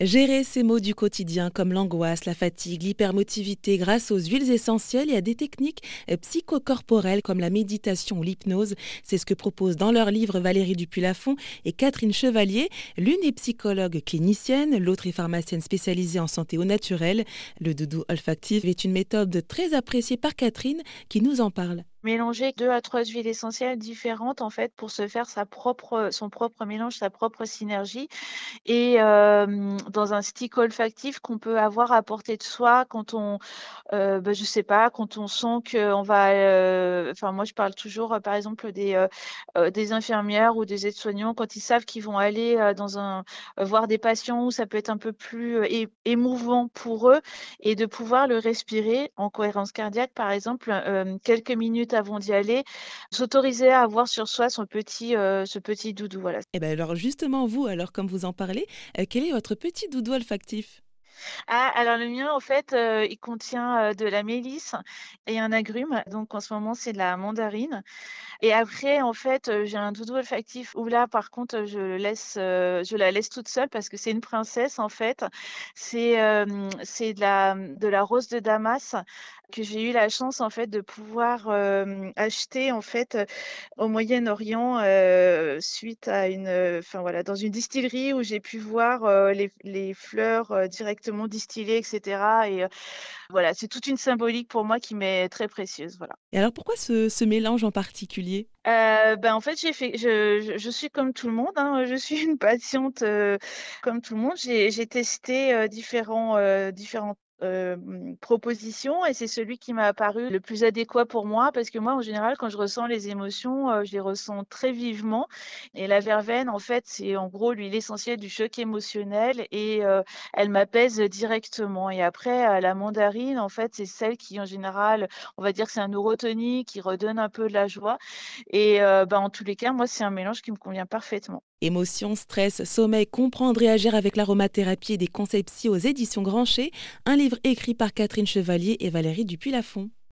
Gérer ces maux du quotidien comme l'angoisse, la fatigue, l'hypermotivité grâce aux huiles essentielles et à des techniques psychocorporelles comme la méditation ou l'hypnose, c'est ce que proposent dans leur livre Valérie Dupuis-Lafont et Catherine Chevalier. L'une est psychologue clinicienne, l'autre est pharmacienne spécialisée en santé au naturel. Le doudou olfactif est une méthode très appréciée par Catherine qui nous en parle mélanger deux à trois huiles essentielles différentes en fait pour se faire sa propre, son propre mélange, sa propre synergie. Et dans un stick olfactif qu'on peut avoir à portée de soi quand on, euh, bah, je sais pas, quand on sent qu'on va, enfin moi je parle toujours par exemple des, des infirmières ou des aides-soignants quand ils savent qu'ils vont aller dans un, voir des patients où ça peut être un peu plus émouvant pour eux. Et de pouvoir le respirer en cohérence cardiaque par exemple quelques minutes avant d'y aller, s'autoriser à avoir sur soi son petit, euh, ce petit doudou. Voilà. Et eh ben alors justement, vous, alors comme vous en parlez, euh, quel est votre petit doudou olfactif? Ah, alors le mien, en fait, euh, il contient de la mélisse et un agrume. Donc en ce moment, c'est de la mandarine. Et après, en fait, j'ai un doudou olfactif où là, par contre, je, laisse, je la laisse toute seule parce que c'est une princesse, en fait. C'est c'est de la, de la rose de Damas que j'ai eu la chance en fait de pouvoir acheter en fait au Moyen-Orient suite à une enfin voilà dans une distillerie où j'ai pu voir les, les, fleurs directement distillées etc et voilà c'est toute une symbolique pour moi qui m'est très précieuse voilà. Et alors pourquoi ce, ce mélange en particulier? Ben en fait j'ai fait je, je, je, suis comme tout le monde hein, je suis une patiente comme tout le monde j'ai testé différents différents proposition et c'est celui qui m'a apparu le plus adéquat pour moi parce que moi en général quand je ressens les émotions je les ressens très vivement et la verveine en fait c'est en gros l'huile essentielle du choc émotionnel et elle m'apaise directement et après la mandarine en fait c'est celle qui en général on va dire c'est un neurotonique qui redonne un peu de la joie et ben, en tous les cas moi c'est un mélange qui me convient parfaitement. Émotion, stress, sommeil, comprendre et agir avec l'aromathérapie des concepts aux éditions Grancher, un livre écrit par Catherine Chevalier et Valérie Dupuis-Lafont.